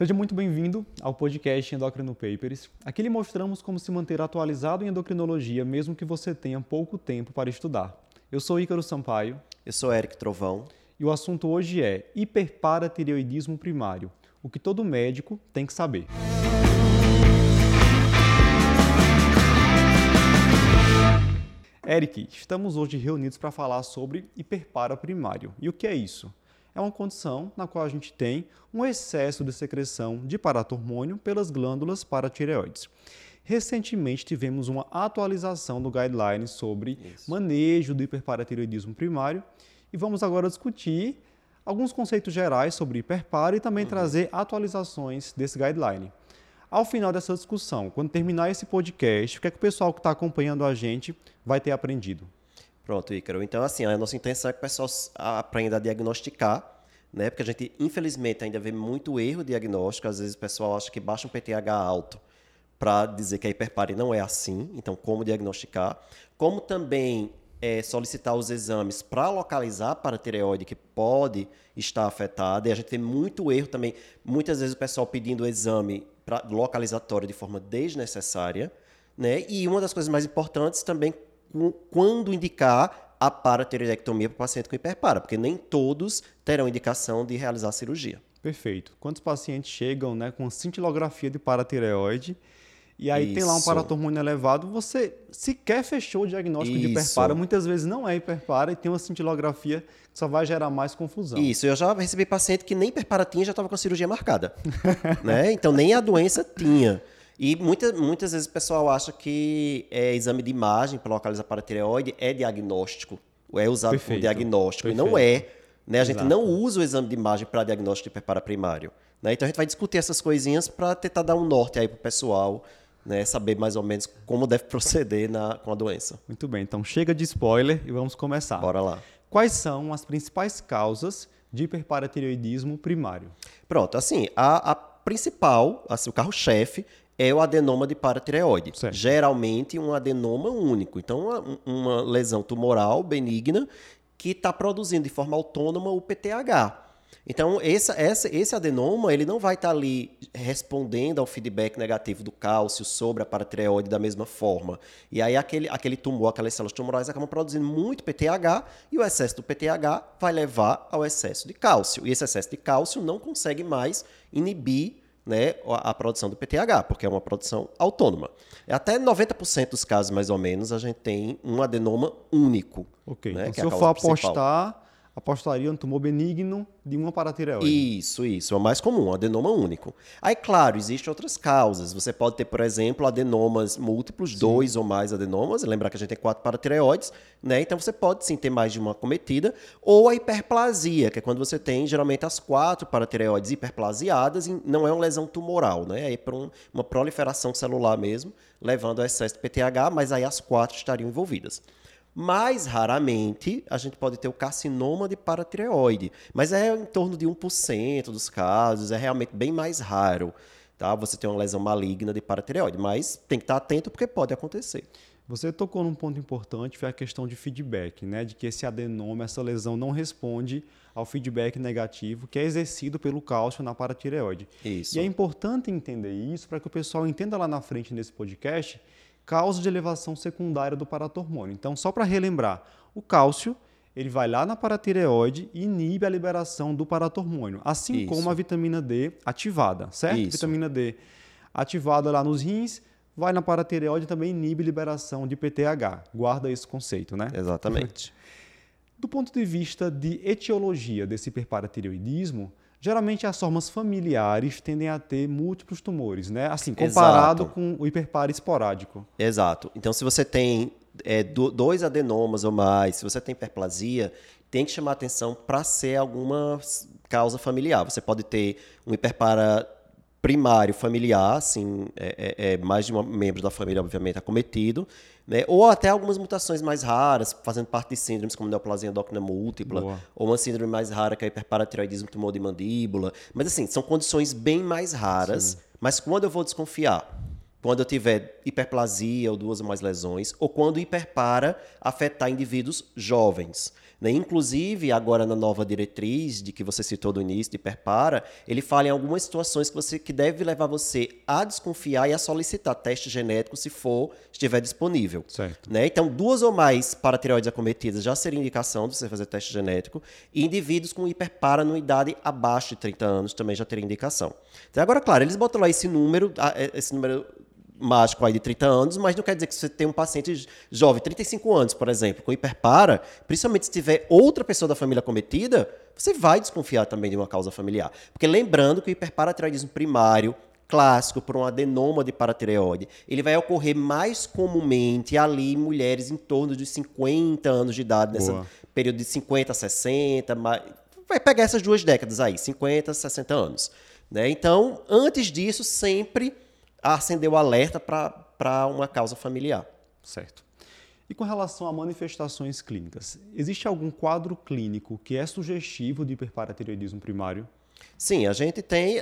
Seja muito bem-vindo ao podcast Endocrino Papers. Aqui lhe mostramos como se manter atualizado em endocrinologia, mesmo que você tenha pouco tempo para estudar. Eu sou Ícaro Sampaio. Eu sou Eric Trovão. E o assunto hoje é hiperparatireoidismo primário, o que todo médico tem que saber. Eric, estamos hoje reunidos para falar sobre hiperpara primário. E o que é isso? É uma condição na qual a gente tem um excesso de secreção de paratormônio pelas glândulas paratireoides. Recentemente tivemos uma atualização do guideline sobre Isso. manejo do hiperparatireoidismo primário e vamos agora discutir alguns conceitos gerais sobre hiperpara e também uhum. trazer atualizações desse guideline. Ao final dessa discussão, quando terminar esse podcast, o que é que o pessoal que está acompanhando a gente vai ter aprendido? Pronto, Ícaro. Então, assim, a nossa intenção é que o pessoal aprenda a diagnosticar, né? Porque a gente, infelizmente, ainda vê muito erro diagnóstico. Às vezes o pessoal acha que baixa um PTH alto para dizer que a hiperpare não é assim. Então, como diagnosticar? Como também é, solicitar os exames para localizar a paratireoide que pode estar afetada. E a gente tem muito erro também. Muitas vezes o pessoal pedindo exame pra, localizatório de forma desnecessária. Né? E uma das coisas mais importantes também quando indicar a paratireoidectomia para o paciente com hiperpara, porque nem todos terão indicação de realizar cirurgia. Perfeito. Quantos pacientes chegam né, com cintilografia de paratireoide e aí Isso. tem lá um paratormônio elevado, você sequer fechou o diagnóstico Isso. de hiperpara, muitas vezes não é hiperpara e tem uma cintilografia que só vai gerar mais confusão. Isso, eu já recebi paciente que nem hiperpara tinha, já estava com a cirurgia marcada. né? Então nem a doença tinha. E muita, muitas vezes o pessoal acha que é, exame de imagem para localizar paratireoide é diagnóstico, é usado Perfeito. como diagnóstico, Perfeito. e não é. Né? A gente Exato. não usa o exame de imagem para diagnóstico de preparo primário. Né? Então a gente vai discutir essas coisinhas para tentar dar um norte aí para o pessoal, né? saber mais ou menos como deve proceder na, com a doença. Muito bem, então chega de spoiler e vamos começar. Bora lá. Quais são as principais causas de hiperparatireoidismo primário? Pronto, assim, a, a principal, assim, o carro-chefe é o adenoma de paratireoide. Certo. Geralmente um adenoma único. Então, uma, uma lesão tumoral benigna que está produzindo de forma autônoma o PTH. Então, esse, esse, esse adenoma ele não vai estar tá ali respondendo ao feedback negativo do cálcio sobre a paratireoide da mesma forma. E aí, aquele, aquele tumor, aquelas células tumorais acabam produzindo muito PTH e o excesso do PTH vai levar ao excesso de cálcio. E esse excesso de cálcio não consegue mais inibir né, a, produção do PTH, porque é uma produção autônoma. Até 90% dos casos, mais ou menos, a gente tem um adenoma único. Ok. Né, então, se é eu for apostar, apostaria no tumor benigno de uma paratireoide. Isso, isso. É o mais comum, adenoma único. Aí, claro, existem outras causas. Você pode ter, por exemplo, adenomas múltiplos, sim. dois ou mais adenomas. Lembrar que a gente tem quatro paratireoides, né? Então você pode sim ter mais de uma cometida. Ou a hiperplasia, que é quando você tem geralmente as quatro paratireoides hiperplasiadas e não é uma lesão tumoral, né? É para um, uma proliferação celular mesmo, levando a excesso de PTH, mas aí as quatro estariam envolvidas. Mais raramente, a gente pode ter o carcinoma de paratireoide, mas é em torno de 1% dos casos, é realmente bem mais raro. Tá? Você tem uma lesão maligna de paratireoide, mas tem que estar atento porque pode acontecer. Você tocou num ponto importante, foi a questão de feedback, né? de que esse adenoma, essa lesão não responde ao feedback negativo que é exercido pelo cálcio na paratireoide. Isso. E é importante entender isso para que o pessoal entenda lá na frente nesse podcast causa de elevação secundária do paratormônio. Então, só para relembrar, o cálcio ele vai lá na paratireoide e inibe a liberação do paratormônio, assim Isso. como a vitamina D ativada, certo? Isso. Vitamina D ativada lá nos rins, vai na paratireoide e também inibe liberação de PTH. Guarda esse conceito, né? Exatamente. Do ponto de vista de etiologia desse hiperparatireoidismo, Geralmente as formas familiares tendem a ter múltiplos tumores, né? Assim, comparado Exato. com o hiperpare esporádico. Exato. Então, se você tem é, dois adenomas ou mais, se você tem hiperplasia, tem que chamar atenção para ser alguma causa familiar. Você pode ter um hiperpara primário familiar, assim, é, é, é mais de um membro da família, obviamente, acometido, né? ou até algumas mutações mais raras, fazendo parte de síndromes como neoplasia endócrina múltipla, Boa. ou uma síndrome mais rara que é hiperparatiroidismo tumor de mandíbula. Mas, assim, são condições bem mais raras, Sim. mas quando eu vou desconfiar? Quando eu tiver hiperplasia ou duas ou mais lesões, ou quando hiperpara afetar indivíduos jovens. Né? Inclusive, agora na nova diretriz de que você citou do início, de Perpara, ele fala em algumas situações que, você, que deve levar você a desconfiar e a solicitar teste genético se for, estiver disponível. Certo. Né? Então, duas ou mais paratireoides acometidas já seria indicação de você fazer teste genético, e indivíduos com hiperparanoidade abaixo de 30 anos também já teria indicação. Então, agora, claro, eles botam lá esse número, é, esse número mágico aí de 30 anos, mas não quer dizer que você tem um paciente jovem, 35 anos, por exemplo, com hiperpara, principalmente se tiver outra pessoa da família cometida, você vai desconfiar também de uma causa familiar. Porque lembrando que o hiperparatireoidismo primário, clássico por um adenoma de paratireoide, ele vai ocorrer mais comumente ali em mulheres em torno de 50 anos de idade, nesse período de 50 a 60, vai pegar essas duas décadas aí, 50 a 60 anos. Né? Então, antes disso, sempre acender o alerta para uma causa familiar. Certo. E com relação a manifestações clínicas, existe algum quadro clínico que é sugestivo de hiperparatireoidismo primário? Sim, a gente tem,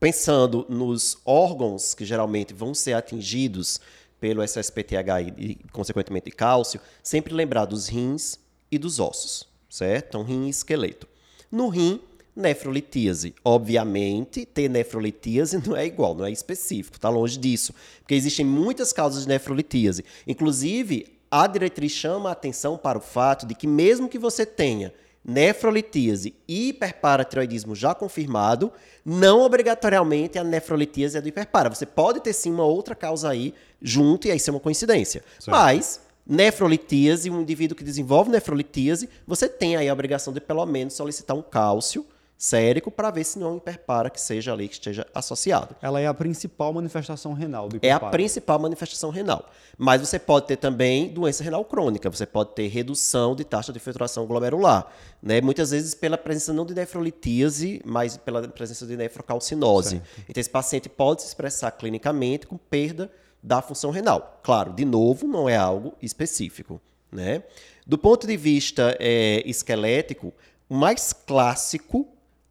pensando nos órgãos que geralmente vão ser atingidos pelo SSPTH e, e consequentemente, cálcio, sempre lembrar dos rins e dos ossos, certo? Então, rim e esqueleto. No rim, nefrolitíase. Obviamente, ter nefrolitíase não é igual, não é específico, está longe disso, porque existem muitas causas de nefrolitíase. Inclusive, a diretriz chama a atenção para o fato de que mesmo que você tenha nefrolitíase e hiperparatiroidismo já confirmado, não obrigatoriamente a nefrolitíase é do hiperpara. Você pode ter sim uma outra causa aí junto e aí ser uma coincidência. Certo. Mas nefrolitíase, um indivíduo que desenvolve nefrolitíase, você tem aí a obrigação de pelo menos solicitar um cálcio sérico para ver se não é um hiperpara que seja ali que esteja associado. Ela é a principal manifestação renal do hiperpara. É a principal manifestação renal. Mas você pode ter também doença renal crônica, você pode ter redução de taxa de filtração glomerular, né? Muitas vezes pela presença não de nefrolitíase, mas pela presença de nefrocalcinose. Certo. Então esse paciente pode se expressar clinicamente com perda da função renal. Claro, de novo, não é algo específico, né? Do ponto de vista é, esquelético, o mais clássico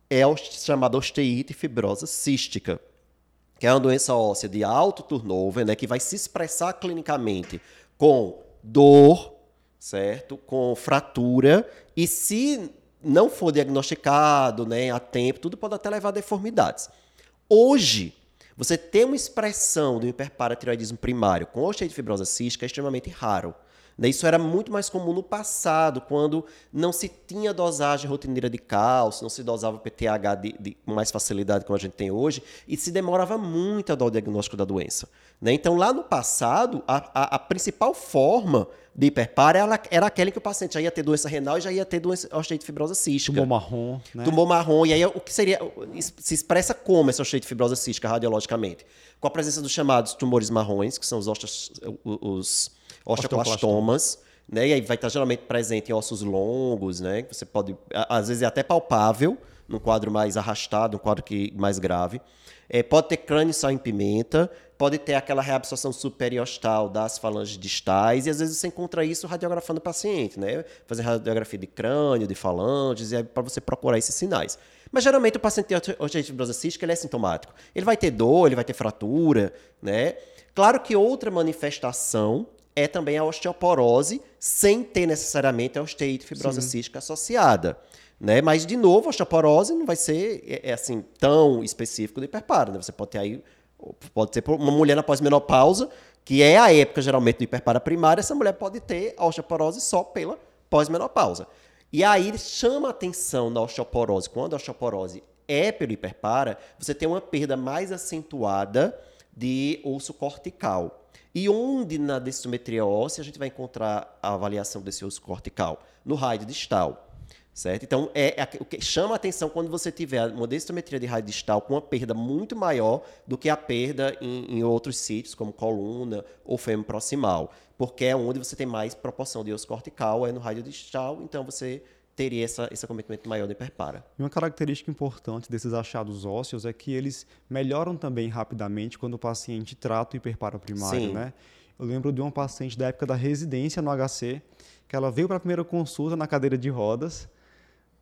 é a chamada osteite fibrosa cística, que é uma doença óssea de alto turnover, né, que vai se expressar clinicamente com dor, certo? Com fratura e se não for diagnosticado, né, a tempo, tudo pode até levar a deformidades. Hoje, você ter uma expressão do hiperparatiroidismo primário com osteite fibrosa cística é extremamente raro. Isso era muito mais comum no passado, quando não se tinha dosagem rotineira de cálcio, não se dosava PTH de, de, com mais facilidade como a gente tem hoje, e se demorava muito a dar o diagnóstico da doença. Né? Então, lá no passado, a, a, a principal forma de hiperpar era, era aquela que o paciente já ia ter doença renal e já ia ter doença osteite fibrosa cística. Tumor marrom, né? Tumor marrom. E aí, o que seria... Se expressa como essa osteite fibrosa cística radiologicamente? Com a presença dos chamados tumores marrons, que são os, ostos, os osteoclastomas, né? E aí vai estar geralmente presente em ossos longos, né? Que você pode, às vezes é até palpável, num quadro mais arrastado, um quadro que, mais grave. É, pode ter crânio sal em pimenta, pode ter aquela reabsorção superiostal das falanges distais, e às vezes você encontra isso radiografando o paciente, né? Fazer radiografia de crânio, de falanges, é para você procurar esses sinais. Mas geralmente o paciente tem osteite fibrosa cística, ele é sintomático. Ele vai ter dor, ele vai ter fratura, né? Claro que outra manifestação é também a osteoporose, sem ter necessariamente a osteite fibrosa cística associada. Né? Mas, de novo, a osteoporose não vai ser é, é assim tão específico do hiperparo. Né? Você pode ter aí, pode ser uma mulher na pós-menopausa, que é a época geralmente do hiperpara primário, essa mulher pode ter a osteoporose só pela pós-menopausa. E aí chama a atenção na osteoporose, quando a osteoporose é pelo hiperpara, você tem uma perda mais acentuada de osso cortical. E onde na densitometria óssea a gente vai encontrar a avaliação desse osso cortical? No raio distal. Certo? Então, é, é, o que chama a atenção quando você tiver uma densitometria de raio distal com uma perda muito maior do que a perda em, em outros sítios, como coluna ou fêmur proximal. Porque é onde você tem mais proporção de osso cortical, é no raio distal, então você teria essa, esse acometimento maior de hiperpara. E uma característica importante desses achados ósseos é que eles melhoram também rapidamente quando o paciente trata o hiperpara primário, Sim. né? Eu lembro de uma paciente da época da residência no HC, que ela veio para a primeira consulta na cadeira de rodas,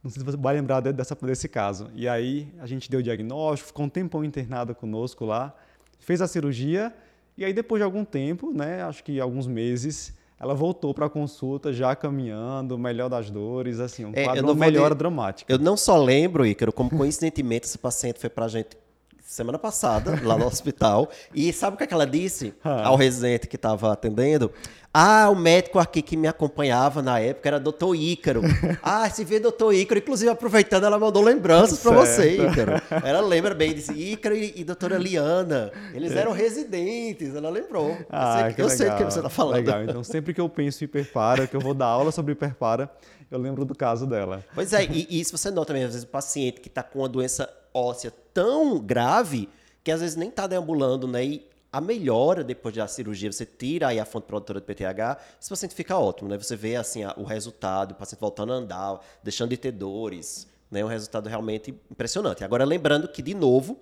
não sei se você vai lembrar dessa, desse caso. E aí a gente deu o diagnóstico, ficou um tempão internada conosco lá, fez a cirurgia, e aí depois de algum tempo, né, acho que alguns meses, ela voltou para a consulta já caminhando, melhor das dores, assim, um é, quadro, uma melhora de... dramática. Eu não só lembro, Ícaro, como coincidentemente esse paciente foi para a gente semana passada, lá no hospital. E sabe o que, é que ela disse ah. ao residente que estava atendendo? Ah, o médico aqui que me acompanhava na época era doutor Ícaro. ah, se vê doutor Ícaro. Inclusive, aproveitando, ela mandou lembranças para você, Ícaro. Ela lembra bem, disse Ícaro e, e doutora Liana. Eles eram residentes, ela lembrou. Ah, eu sei, eu sei do que você está falando. Legal, então sempre que eu penso em hiperpara, que eu vou dar aula sobre hiperpara, eu lembro do caso dela. Pois é, e, e isso você nota também, às vezes o paciente que está com uma doença óssea tão grave que às vezes nem está deambulando, né? E a melhora depois da cirurgia, você tira aí a fonte produtora de PTH, esse paciente fica ótimo, né? Você vê assim o resultado, o paciente voltando a andar, deixando de ter dores, né? Um resultado realmente impressionante. Agora lembrando que de novo,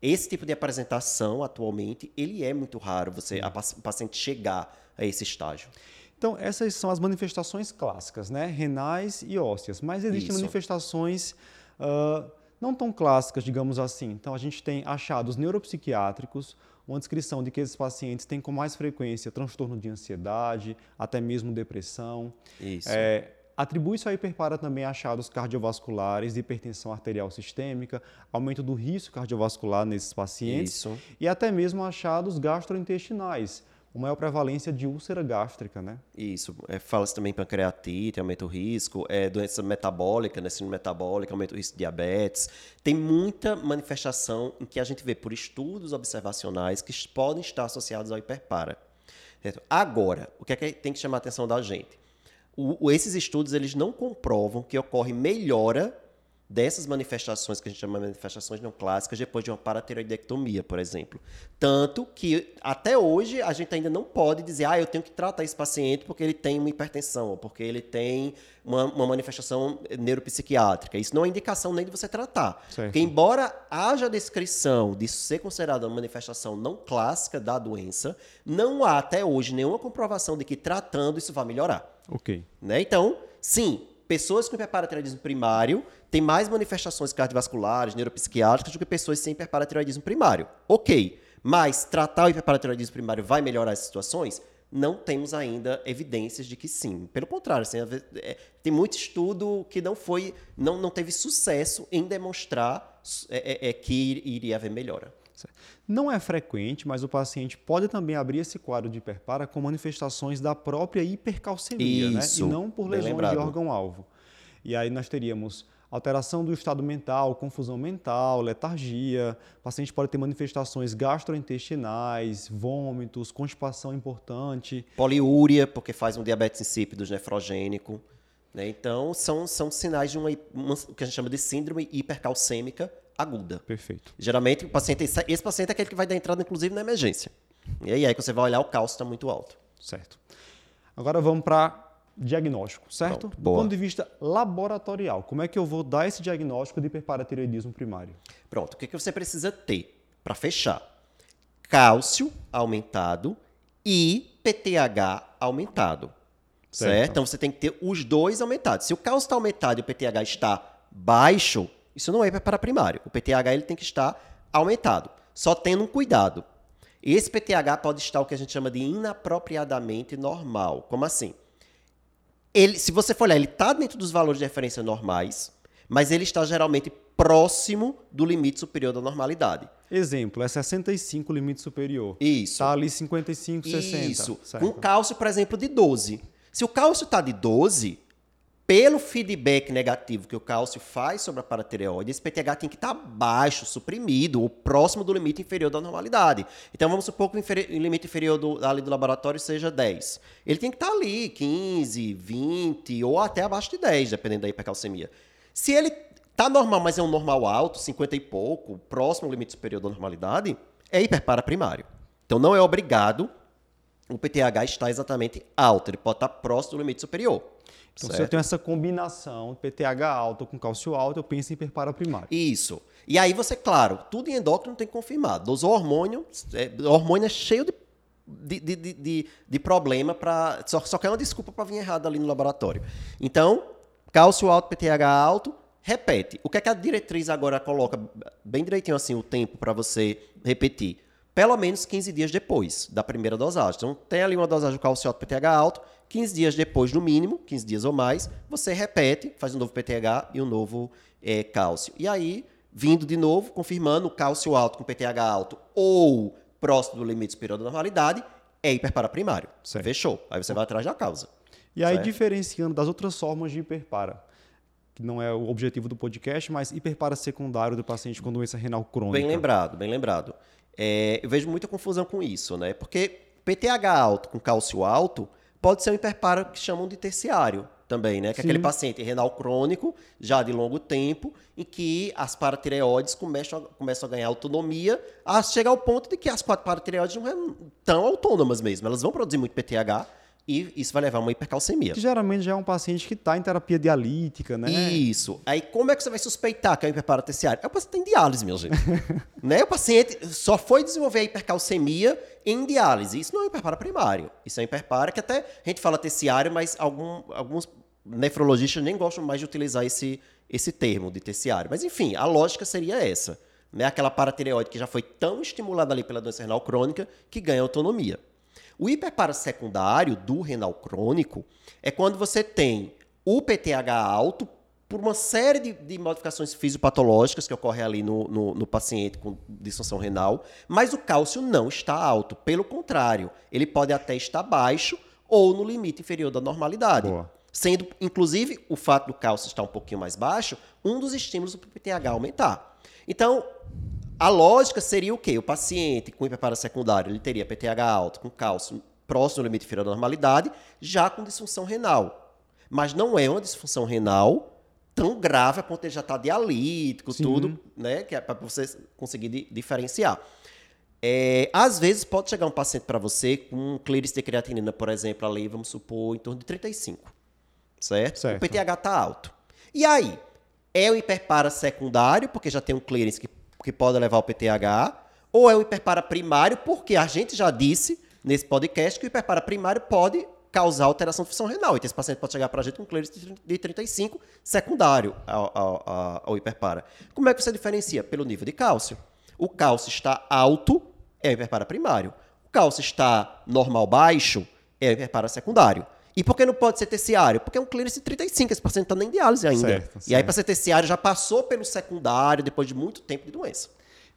esse tipo de apresentação atualmente, ele é muito raro você a, o paciente chegar a esse estágio. Então, essas são as manifestações clássicas, né? Renais e ósseas. Mas existem Isso. manifestações uh, não tão clássicas, digamos assim. Então, a gente tem achados neuropsiquiátricos, uma descrição de que esses pacientes têm com mais frequência transtorno de ansiedade, até mesmo depressão. Isso. É, Atribui-se à hiperpara também achados cardiovasculares, hipertensão arterial sistêmica, aumento do risco cardiovascular nesses pacientes Isso. e até mesmo achados gastrointestinais, uma maior prevalência de úlcera gástrica, né? Isso. É, Fala-se também pancreatite, aumenta o risco, é, doença metabólica, né, síndrome metabólica, aumenta o risco de diabetes. Tem muita manifestação em que a gente vê por estudos observacionais que podem estar associados ao hiperpara. Certo? Agora, o que é que tem que chamar a atenção da gente? O, esses estudos eles não comprovam que ocorre melhora dessas manifestações que a gente chama de manifestações não clássicas depois de uma paratireoidectomia, por exemplo. Tanto que até hoje a gente ainda não pode dizer, ah, eu tenho que tratar esse paciente porque ele tem uma hipertensão, ou porque ele tem uma, uma manifestação neuropsiquiátrica. Isso não é indicação nem de você tratar. Certo. Porque embora haja descrição disso ser considerada uma manifestação não clássica da doença, não há até hoje nenhuma comprovação de que tratando isso vai melhorar. Ok. Né? Então, sim, pessoas com hiperparatireoidismo primário têm mais manifestações cardiovasculares, neuropsiquiátricas do que pessoas sem hiperparatireoidismo primário. Ok, mas tratar o hiperparatireoidismo primário vai melhorar as situações? Não temos ainda evidências de que sim. Pelo contrário, assim, é, tem muito estudo que não foi, não, não teve sucesso em demonstrar é, é, é que iria haver melhora. Não é frequente, mas o paciente pode também abrir esse quadro de hiperpara com manifestações da própria hipercalcemia, né? e não por lesões de órgão-alvo. E aí nós teríamos alteração do estado mental, confusão mental, letargia. O paciente pode ter manifestações gastrointestinais, vômitos, constipação importante. Poliúria, porque faz um diabetes insípido nefrogênico. Né? Então, são, são sinais de uma, uma, que a gente chama de síndrome hipercalcêmica aguda. Perfeito. Geralmente, o paciente, esse paciente é aquele que vai dar entrada, inclusive, na emergência. E aí, aí que você vai olhar, o cálcio está muito alto. Certo. Agora vamos para diagnóstico, certo? Pronto, Do ponto de vista laboratorial, como é que eu vou dar esse diagnóstico de hiperparatireoidismo primário? Pronto, o que, que você precisa ter para fechar? Cálcio aumentado e PTH aumentado. Certo. certo? Então você tem que ter os dois aumentados. Se o cálcio está aumentado e o PTH está baixo, isso não é para primário. O PTH ele tem que estar aumentado. Só tendo um cuidado. Esse PTH pode estar o que a gente chama de inapropriadamente normal. Como assim? Ele, se você for olhar, ele está dentro dos valores de referência normais, mas ele está geralmente próximo do limite superior da normalidade. Exemplo, é 65 limite superior. Isso. Está ali 55, 60. Isso. Certo. Com cálcio, por exemplo, de 12. Se o cálcio está de 12, pelo feedback negativo que o cálcio faz sobre a paratireoide, esse PTH tem que estar tá baixo, suprimido, ou próximo do limite inferior da normalidade. Então vamos supor que o limite inferior do, ali do laboratório seja 10. Ele tem que estar tá ali 15, 20 ou até abaixo de 10, dependendo da hipercalcemia. Se ele está normal, mas é um normal alto, 50 e pouco, próximo ao limite superior da normalidade, é hiperpara primário. Então não é obrigado o PTH estar exatamente alto, ele pode estar tá próximo do limite superior. Então, certo? se eu tenho essa combinação PTH alto com cálcio alto, eu penso em hiperpara primário. Isso. E aí você, claro, tudo em endócrino tem que confirmar. Dosou hormônio, é, hormônio é cheio de, de, de, de, de problema para. Só, só quer uma desculpa para vir errado ali no laboratório. Então, cálcio alto, PTH alto, repete. O que é que a diretriz agora coloca bem direitinho assim o tempo para você repetir? pelo menos 15 dias depois da primeira dosagem. Então, tem ali uma dosagem de cálcio alto, PTH alto, 15 dias depois, no mínimo, 15 dias ou mais, você repete, faz um novo PTH e um novo é, cálcio. E aí, vindo de novo, confirmando o cálcio alto com PTH alto ou próximo do limite superior da normalidade, é hiperpara primário. Certo. Fechou. Aí você vai atrás da causa. E aí, certo? diferenciando das outras formas de hiperpara, que não é o objetivo do podcast, mas hiperpara secundário do paciente com doença renal crônica. Bem lembrado, bem lembrado. É, eu vejo muita confusão com isso, né? Porque PTH alto com cálcio alto pode ser um hiperpara que chamam de terciário também, né? Que é aquele paciente renal crônico, já de longo tempo, em que as paratireoides começam a, começam a ganhar autonomia, a chegar ao ponto de que as paratireoides não são tão autônomas mesmo. Elas vão produzir muito PTH, e isso vai levar a uma hipercalcemia. Que geralmente já é um paciente que está em terapia dialítica, né? Isso. Aí como é que você vai suspeitar que é um hiperparateciário? É o paciente em diálise, meu gente. né? O paciente só foi desenvolver a hipercalcemia em diálise. Isso não é um hiperpara primário. Isso é um hiperpara que até a gente fala terciário, mas algum, alguns nefrologistas nem gostam mais de utilizar esse, esse termo de terciário. Mas enfim, a lógica seria essa. Né? Aquela paratireoide que já foi tão estimulada ali pela doença renal crônica que ganha autonomia. O hiperparasecundário do renal crônico é quando você tem o PTH alto por uma série de, de modificações fisiopatológicas que ocorrem ali no, no, no, paciente com disfunção renal, mas o cálcio não está alto. Pelo contrário, ele pode até estar baixo ou no limite inferior da normalidade. Boa. Sendo, inclusive, o fato do cálcio estar um pouquinho mais baixo, um dos estímulos para o PTH aumentar. Então, a lógica seria o quê? O paciente com hiperpara secundário, ele teria PTH alto, com cálcio próximo do limite inferior da normalidade, já com disfunção renal. Mas não é uma disfunção renal tão grave a ponto de já estar tá dialítico, Sim. tudo, né? Que é para você conseguir di diferenciar. É, às vezes pode chegar um paciente para você com um clearance de creatinina, por exemplo, ali, vamos supor, em torno de 35. Certo? certo. O PTH está alto. E aí? É o hiperpara secundário, porque já tem um clearance que que pode levar ao PTH, ou é o hiperpara primário, porque a gente já disse nesse podcast que o hiperpara primário pode causar alteração de função renal. Então, esse paciente pode chegar para a gente com clearance de 35 secundário ao, ao, ao, hiperpara. Como é que você diferencia? Pelo nível de cálcio. O cálcio está alto, é o hiperpara primário. O cálcio está normal baixo, é o hiperpara secundário. E por que não pode ser terciário? Porque é um clearance de 35, esse paciente está nem em diálise ainda. Certo, e aí, para ser terciário, já passou pelo secundário depois de muito tempo de doença.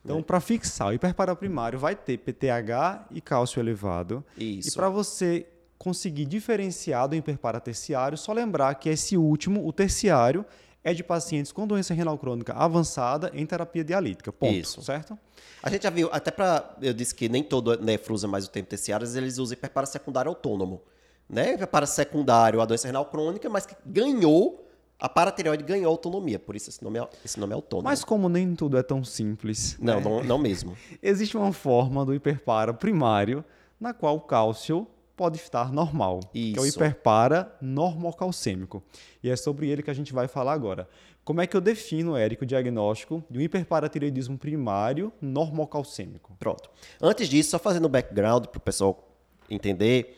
Então, para fixar, o hiperparaprimário vai ter PTH e cálcio elevado. Isso. E para você conseguir diferenciar do hiperparaterciário, só lembrar que esse último, o terciário, é de pacientes com doença renal crônica avançada em terapia dialítica. Ponto. Isso. Certo? A gente já viu, até para. Eu disse que nem todo nefro usa mais o termo terciário, eles usam hiperparasecundário autônomo né, para secundário a doença renal crônica, mas que ganhou, a paratireoide ganhou autonomia, por isso esse nome é, esse nome é autônomo. Mas como nem tudo é tão simples. Não, né? não, não mesmo. Existe uma forma do hiperpara primário na qual o cálcio pode estar normal, Isso. que é o hiperpara normocalcêmico. E é sobre ele que a gente vai falar agora. Como é que eu defino, Érico, o diagnóstico de um hiperparatireoidismo primário normocalcêmico? Pronto. Antes disso, só fazendo o background para o pessoal entender,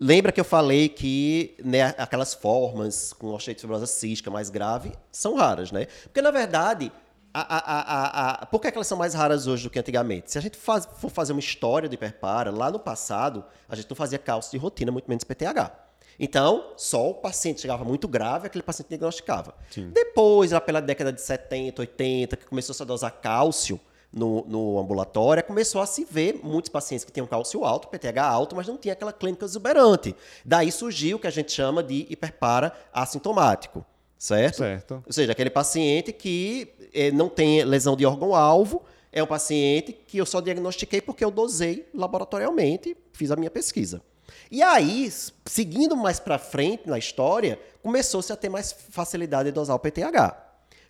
Lembra que eu falei que né, aquelas formas com osteite fibrosa cística mais grave são raras, né? Porque, na verdade, a, a, a, por que, é que elas são mais raras hoje do que antigamente? Se a gente faz, for fazer uma história do hiperpara, lá no passado, a gente não fazia cálcio de rotina, muito menos PTH. Então, só o paciente chegava muito grave, aquele paciente diagnosticava. Sim. Depois, lá pela década de 70, 80, que começou -se a dosar cálcio, no, no ambulatório, começou a se ver muitos pacientes que tinham cálcio alto, PTH alto, mas não tinha aquela clínica exuberante. Daí surgiu o que a gente chama de hiperpara assintomático. Certo? certo? Ou seja, aquele paciente que eh, não tem lesão de órgão-alvo, é um paciente que eu só diagnostiquei porque eu dosei laboratorialmente, fiz a minha pesquisa. E aí, seguindo mais para frente na história, começou-se a ter mais facilidade de dosar o PTH.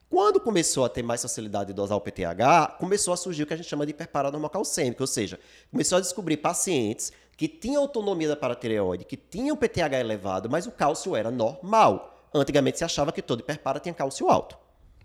Quando começou a ter mais facilidade de dosar o PTH, começou a surgir o que a gente chama de hiperparanormocalcêmica, ou seja, começou a descobrir pacientes que tinham autonomia da paratireoide, que tinham PTH elevado, mas o cálcio era normal. Antigamente se achava que todo hiperpara tinha cálcio alto.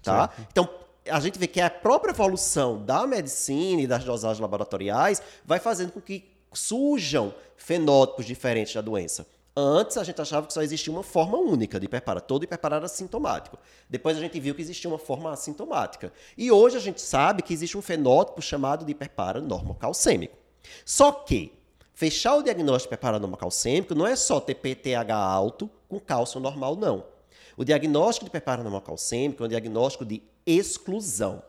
Tá? Então, a gente vê que a própria evolução da medicina e das dosagens laboratoriais vai fazendo com que surjam fenótipos diferentes da doença. Antes a gente achava que só existia uma forma única de hiperpara. Todo hiperpara era sintomático. Depois a gente viu que existia uma forma assintomática. E hoje a gente sabe que existe um fenótipo chamado de hiperpara normocalcêmico. Só que fechar o diagnóstico de hiperparanoma calcêmico não é só ter PTH alto com cálcio normal, não. O diagnóstico de hiperparanoma calcêmico é um diagnóstico de exclusão.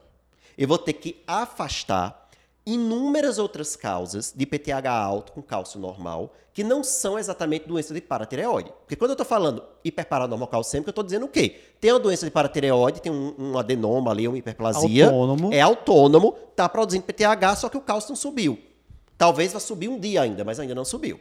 Eu vou ter que afastar inúmeras outras causas de PTH alto com cálcio normal, que não são exatamente doença de paratireoide. Porque quando eu estou falando hiperparanormal calcêmico, eu estou dizendo o quê? Tem uma doença de paratireoide, tem um, um adenoma ali, uma hiperplasia. Autônomo. É autônomo, está produzindo PTH, só que o cálcio não subiu. Talvez vá subir um dia ainda, mas ainda não subiu.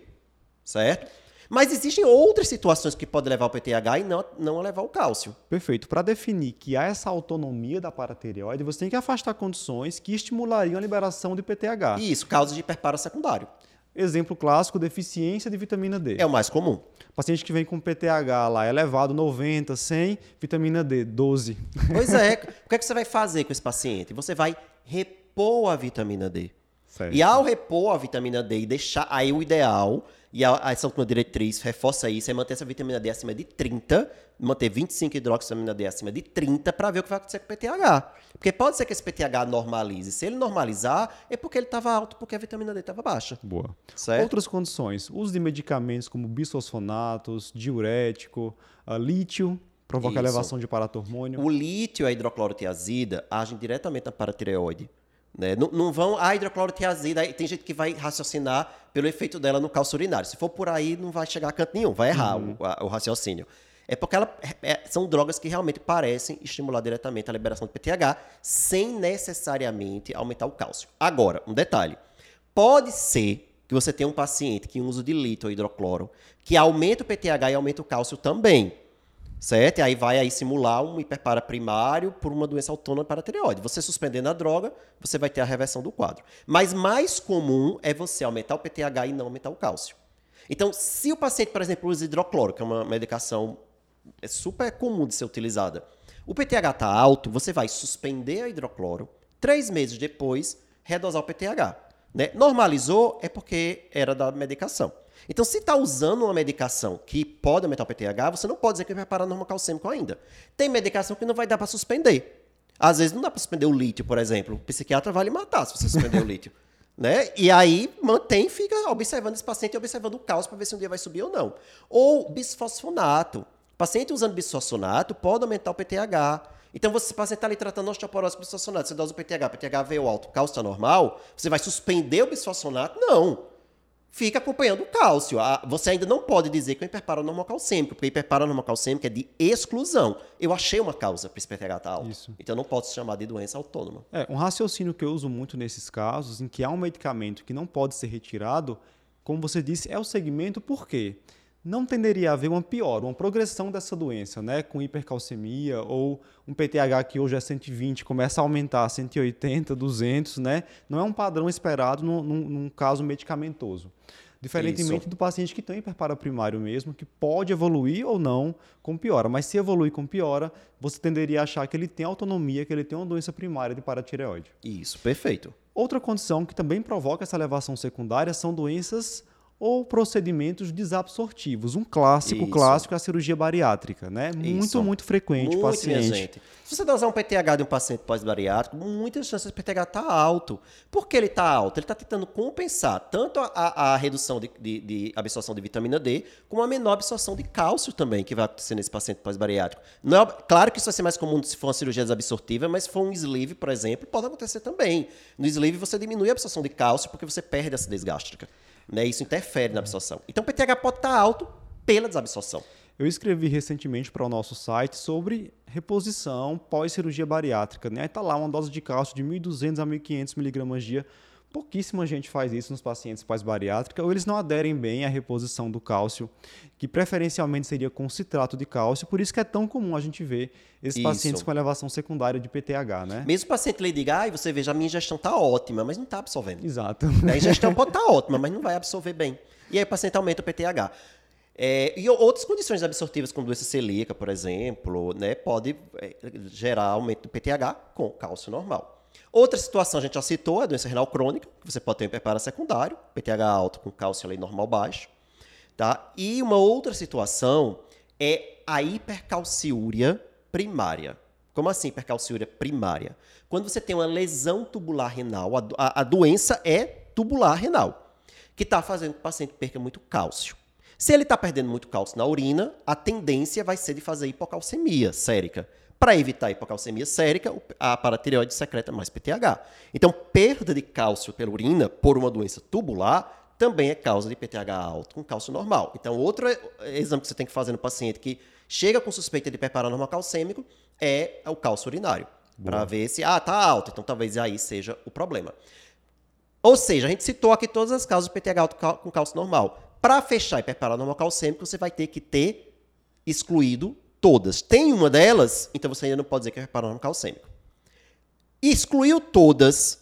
Certo? Mas existem outras situações que podem levar ao PTH e não, não levar ao cálcio. Perfeito. Para definir que há essa autonomia da paratireoide, você tem que afastar condições que estimulariam a liberação de PTH. Isso, causas de hiperparo secundário. Exemplo clássico, deficiência de vitamina D. É o mais comum. Paciente que vem com PTH lá elevado, 90, 100, vitamina D, 12. Pois é. o que, é que você vai fazer com esse paciente? Você vai repor a vitamina D. Certo. E ao repor a vitamina D e deixar. Aí o ideal e a, essa última diretriz reforça isso, é manter essa vitamina D acima de 30, manter 25 hidroxivitamina D acima de 30 para ver o que vai acontecer com o PTH. Porque pode ser que esse PTH normalize. Se ele normalizar, é porque ele estava alto, porque a vitamina D estava baixa. Boa. Certo? Outras condições, uso de medicamentos como bisfosfonatos, diurético, uh, lítio, provoca Isso. elevação de paratormônio. O lítio e a hidroclorotiazida agem diretamente na paratireoide. Né? Não, não, vão. A hidroclorotiazida, tem gente que vai raciocinar pelo efeito dela no cálcio urinário. Se for por aí, não vai chegar a canto nenhum, vai errar uhum. o, a, o, raciocínio. É porque ela, é, são drogas que realmente parecem estimular diretamente a liberação de PTH, sem necessariamente aumentar o cálcio. Agora, um detalhe: pode ser que você tenha um paciente que usa de lítio ou hidrocloro, que aumenta o PTH e aumenta o cálcio também certo? E aí vai aí simular um hiperpara primário por uma doença autônoma paratireoide. Você suspendendo a droga, você vai ter a reversão do quadro. Mas mais comum é você aumentar o PTH e não aumentar o cálcio. Então, se o paciente, por exemplo, usa hidrocloro, que é uma medicação é super comum de ser utilizada, o PTH está alto, você vai suspender a hidrocloro, três meses depois, redosar o PTH. Né? Normalizou é porque era da medicação. Então, se está usando uma medicação que pode aumentar o PTH, você não pode dizer que vai parar no calcêmico ainda. Tem medicação que não vai dar para suspender. Às vezes não dá para suspender o lítio, por exemplo. O psiquiatra vai lhe matar se você suspender o lítio. Né? E aí mantém, fica observando esse paciente e observando o cálcio para ver se um dia vai subir ou não. Ou bisfosfonato. Paciente usando bisfosfonato pode aumentar o PTH. Então, você, se o paciente está ali tratando osteoporose bisfosfonato, você dá o PTH, PTH veio alto, cálcio está normal, você vai suspender o bisfosfonato? Não fica acompanhando o cálcio. Você ainda não pode dizer que é hiperparanormal calcêmico, porque hiperparanormal calcêmico é de exclusão. Eu achei uma causa para estar alto. Isso. Então não pode se chamar de doença autônoma. É, um raciocínio que eu uso muito nesses casos, em que há um medicamento que não pode ser retirado, como você disse, é o segmento por quê? Não tenderia a haver uma pior, uma progressão dessa doença, né? com hipercalcemia ou um PTH que hoje é 120, começa a aumentar a 180, 200, né? não é um padrão esperado num, num, num caso medicamentoso. Diferentemente Isso. do paciente que tem hiperpara primário mesmo, que pode evoluir ou não com piora. Mas se evoluir com piora, você tenderia a achar que ele tem autonomia, que ele tem uma doença primária de paratireoide. Isso, perfeito. Outra condição que também provoca essa elevação secundária são doenças ou procedimentos desabsortivos. Um clássico, Isso. clássico é a cirurgia bariátrica, né? Muito, Isso. muito frequente muito, paciente. Se você usar um PTH de um paciente pós-bariátrico, muitas chances do PTH estar tá alto. Por que ele está alto? Ele está tentando compensar tanto a, a, a redução de, de, de, absorção de vitamina D, como a menor absorção de cálcio também, que vai acontecer nesse paciente pós-bariátrico. É, claro que isso vai ser mais comum se for uma cirurgia desabsortiva, mas se for um sleeve, por exemplo, pode acontecer também. No sleeve você diminui a absorção de cálcio porque você perde essa desgástrica. Né? Isso interfere na absorção. Então o PTH pode estar alto pela desabsorção. Eu escrevi recentemente para o nosso site sobre reposição pós-cirurgia bariátrica. Né? Está lá uma dose de cálcio de 1.200 a 1.500 miligramas dia Pouquíssima gente faz isso nos pacientes pós-bariátrica, ou eles não aderem bem à reposição do cálcio, que preferencialmente seria com citrato de cálcio, por isso que é tão comum a gente ver esses isso. pacientes com elevação secundária de PTH, né? Mesmo o paciente lhe diga, ah, você veja, a minha ingestão está ótima, mas não está absorvendo. Exato. A ingestão pode estar tá ótima, mas não vai absorver bem. E aí o paciente aumenta o PTH. É, e outras condições absortivas, como doença celíaca, por exemplo, né, pode é, gerar aumento do PTH com cálcio normal. Outra situação, a gente já citou, é a doença renal crônica, que você pode ter um hiperpara secundário, PTH alto com cálcio ali normal baixo. Tá? E uma outra situação é a hipercalciúria primária. Como assim hipercalciúria primária? Quando você tem uma lesão tubular renal, a, a, a doença é tubular renal, que está fazendo que o paciente perca muito cálcio. Se ele está perdendo muito cálcio na urina, a tendência vai ser de fazer hipocalcemia sérica. Para evitar a hipocalcemia sérica, a paratireoide secreta mais PTH. Então, perda de cálcio pela urina por uma doença tubular também é causa de PTH alto com cálcio normal. Então, outro exame que você tem que fazer no paciente que chega com suspeita de hiperparanormal calcêmico é o cálcio urinário. Para ver se, ah, tá alto, então talvez aí seja o problema. Ou seja, a gente citou aqui todas as causas de PTH alto com cálcio normal. Para fechar hiperparanormal calcêmico, você vai ter que ter excluído todas. Tem uma delas, então você ainda não pode dizer que é hiperparanoma calcêmico. Excluiu todas,